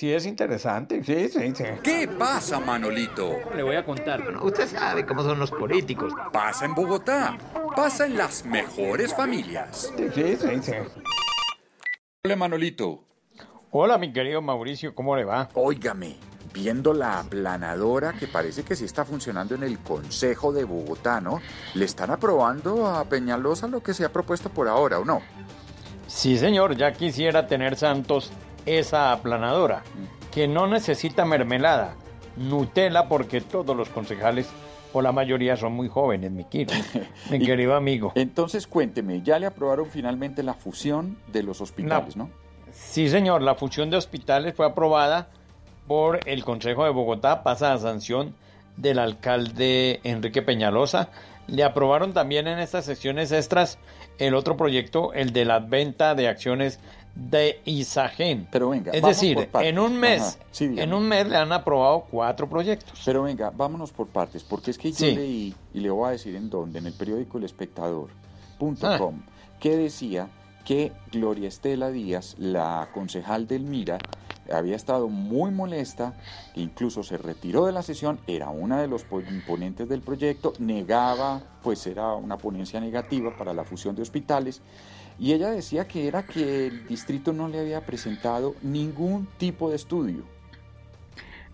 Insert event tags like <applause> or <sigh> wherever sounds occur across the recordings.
Sí, es interesante, sí, sí, sí. ¿Qué pasa, Manolito? Le voy a contar. usted sabe cómo son los políticos. Pasa en Bogotá. Pasa en las mejores familias. Sí, sí, sí, sí. Hola, Manolito. Hola, mi querido Mauricio, ¿cómo le va? Óigame, viendo la aplanadora que parece que sí está funcionando en el Consejo de Bogotá, ¿no? ¿Le están aprobando a Peñalosa lo que se ha propuesto por ahora o no? Sí, señor, ya quisiera tener Santos esa aplanadora, que no necesita mermelada, Nutella, porque todos los concejales o la mayoría son muy jóvenes, mi querido, <laughs> mi Y- querido amigo. Entonces, cuénteme, ya le aprobaron finalmente la fusión de los hospitales, ¿no? Sí, señor, la fusión de hospitales fue aprobada por el Consejo de Bogotá, pasa a sanción del alcalde Enrique Peñalosa. Le aprobaron también en estas secciones extras el otro proyecto, el de la venta de acciones de Isagen. Pero venga, es decir, en un mes, sí, en un mes le han aprobado cuatro proyectos. Pero venga, vámonos por partes, porque es que yo Sí. leí, y le voy a decir en dónde, en el periódico El Espectador.com, Ah. que decía que Gloria Estela Díaz, la concejal del Mira, había estado muy molesta, incluso se retiró de la sesión, era una de los po- ponentes del proyecto, negaba, pues era una ponencia negativa para la fusión de hospitales, y ella decía que era que el distrito no le había presentado ningún tipo de estudio.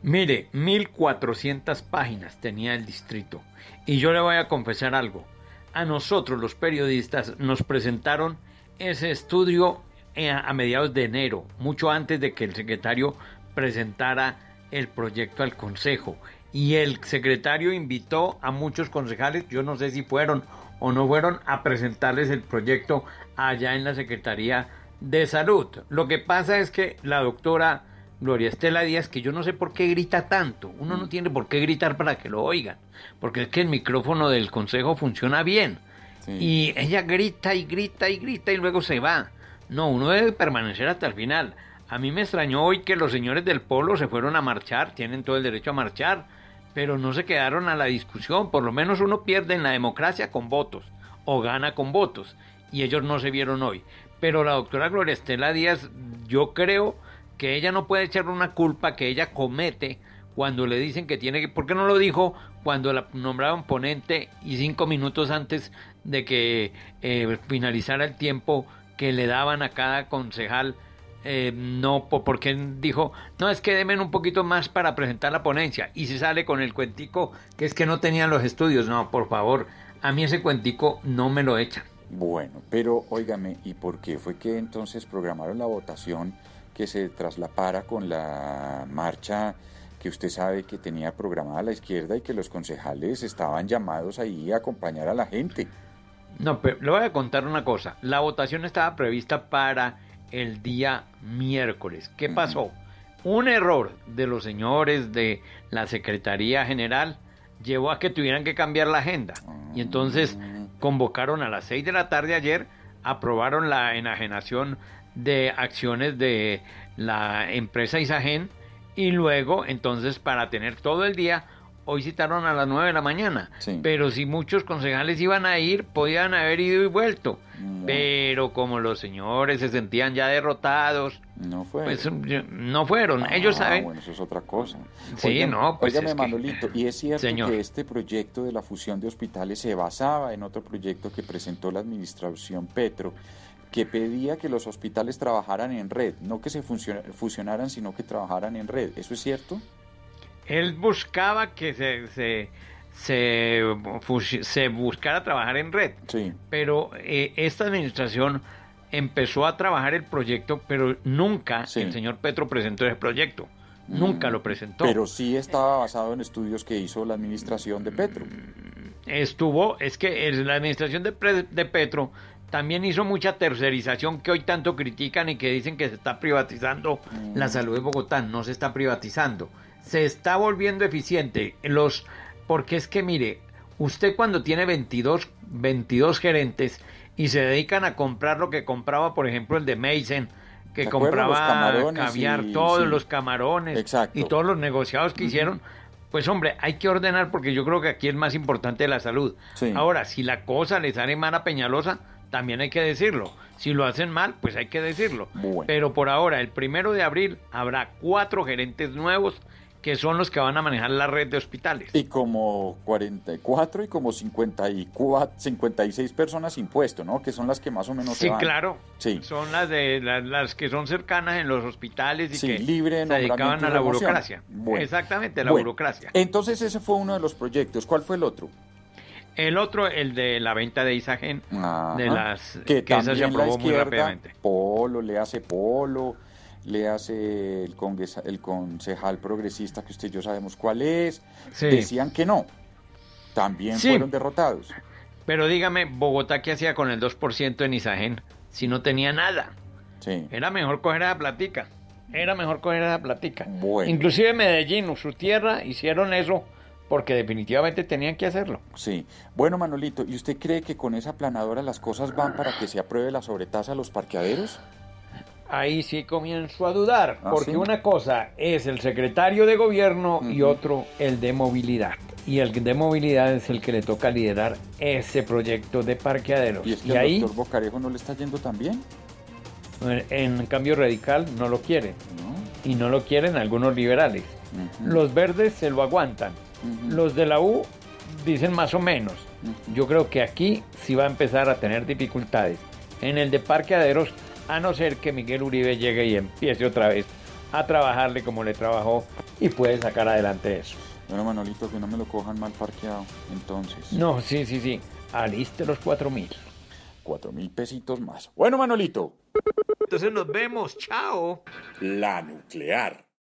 Mire, 1400 páginas tenía el distrito. Y yo le voy a confesar algo. A nosotros los periodistas nos presentaron ese estudio a mediados de enero, mucho antes de que el secretario presentara el proyecto al Consejo. Y el secretario invitó a muchos concejales, yo no sé si fueron o no fueron, a presentarles el proyecto allá en la Secretaría de Salud. Lo que pasa es que la doctora Gloria Estela Díaz, que yo no sé por qué grita tanto, uno no tiene por qué gritar para que lo oigan, porque es que el micrófono del Consejo funciona bien. Sí. Y ella grita y grita y grita y luego se va. No, uno debe permanecer hasta el final. A mí me extrañó hoy que los señores del polo se fueron a marchar, tienen todo el derecho a marchar, pero no se quedaron a la discusión. Por lo menos uno pierde en la democracia con votos o gana con votos. Y ellos no se vieron hoy. Pero la doctora Gloria Estela Díaz, yo creo que ella no puede echar una culpa que ella comete cuando le dicen que tiene que... ¿Por qué no lo dijo cuando la nombraron ponente y cinco minutos antes de que eh, finalizara el tiempo que le daban a cada concejal? eh, no, po- porque dijo, no, es que demen un poquito más para presentar la ponencia. Y se sale con el cuentico que es que no tenían los estudios. No, por favor, a mí ese cuentico no me lo echan. Bueno, pero óigame, ¿y por qué fue que entonces programaron la votación que se traslapara con la marcha que usted sabe que tenía programada la izquierda y que los concejales estaban llamados ahí a acompañar a la gente? No, pero le voy a contar una cosa. La votación estaba prevista para el día miércoles. ¿Qué pasó? Un error de los señores de la Secretaría General llevó a que tuvieran que cambiar la agenda. Y entonces convocaron a las 6 de la tarde ayer, aprobaron la enajenación de acciones de la empresa Isagen y luego entonces para tener todo el día hoy citaron a las 9 de la mañana. Sí. Pero si muchos concejales iban a ir, podían haber ido y vuelto. No. Pero como los señores se sentían ya derrotados, No fue. pues no fueron. Ellos Ah, saben. Bueno, eso es otra cosa. Sí, no, pues óigame, es que- Manolito, y es cierto Señor. que este proyecto de la fusión de hospitales se basaba en otro proyecto que presentó la administración Petro, que pedía que los hospitales trabajaran en red, no que se fusionaran, sino que trabajaran en red. ¿Eso es cierto? Él buscaba que se, se, se, buscara trabajar en red. Sí. Pero eh, esta administración empezó a trabajar el proyecto, pero nunca Sí. el señor Petro presentó ese proyecto. Nunca lo presentó. Pero sí estaba basado en estudios que hizo la administración de Petro. estuvo, es que la administración de, de Petro también hizo mucha tercerización que hoy tanto critican y que dicen que se está privatizando la salud de Bogotá. No se está privatizando. Se está volviendo eficiente. Los, porque es que mire, usted cuando tiene 22, 22 gerentes y se dedican a comprar lo que compraba, por ejemplo, el de Mason, que ¿Se acuerdan los compraba caviar, y- todos sí. los camarones Exacto. y todos los negociados que hicieron, pues hombre, hay que ordenar porque yo creo que aquí es más importante la salud. Sí. Ahora, si la cosa le sale mal a Peñalosa, también hay que decirlo. Si lo hacen mal, pues hay que decirlo. Bueno. Pero por ahora, el primero de abril, habrá cuatro gerentes nuevos que son los que van a manejar la red de hospitales. Y como 44 y como 54, 56 personas impuestos, ¿no? Que son las que más o menos se Sí, van. claro. Sí. Son las de las, las que son cercanas en los hospitales y Sí, que libre se dedicaban a la burocracia. Bueno. Exactamente, la Bueno, burocracia. Entonces ese fue uno de los proyectos. ¿Cuál fue el otro? El otro, el de la venta de Isagen, Ajá. de las que, que esa también se la aprobó muy rápidamente. Polo, le hace Polo, le hace el, congresa- el concejal progresista que usted y yo sabemos cuál es. Sí. Decían que no. También Sí. fueron derrotados. Pero dígame, Bogotá, ¿qué hacía con el 2% en Isagen si no tenía nada? Sí. Era mejor coger esa platica. Era mejor coger esa platica. Bueno. Inclusive Medellín, su tierra, hicieron eso porque definitivamente tenían que hacerlo. Sí. Bueno, Manolito, ¿y usted cree que con esa planadora las cosas van para que se apruebe la sobretasa a los parqueaderos? Ahí sí comienzo a dudar, ¿Ah, porque sí? una cosa es el secretario de gobierno y otro el de movilidad. Y el de movilidad es el que le toca liderar ese proyecto de parqueaderos. ¿Y es que Y ahí, doctor Bocarejo no le está yendo tan bien? en cambio radical, no lo quiere. ¿No? Y no lo quieren algunos liberales. Los verdes se lo aguantan. Los de la U dicen más o menos. Yo creo que aquí sí va a empezar a tener dificultades. En el de parqueaderos, a no ser que Miguel Uribe llegue y empiece otra vez a trabajarle como le trabajó y puede sacar adelante eso. Bueno, Manolito, que no me lo cojan mal parqueado. Entonces, No, sí, sí, sí. Aliste los cuatro mil. cuatro mil pesitos más. Bueno, Manolito. Entonces nos vemos, chao. La nuclear.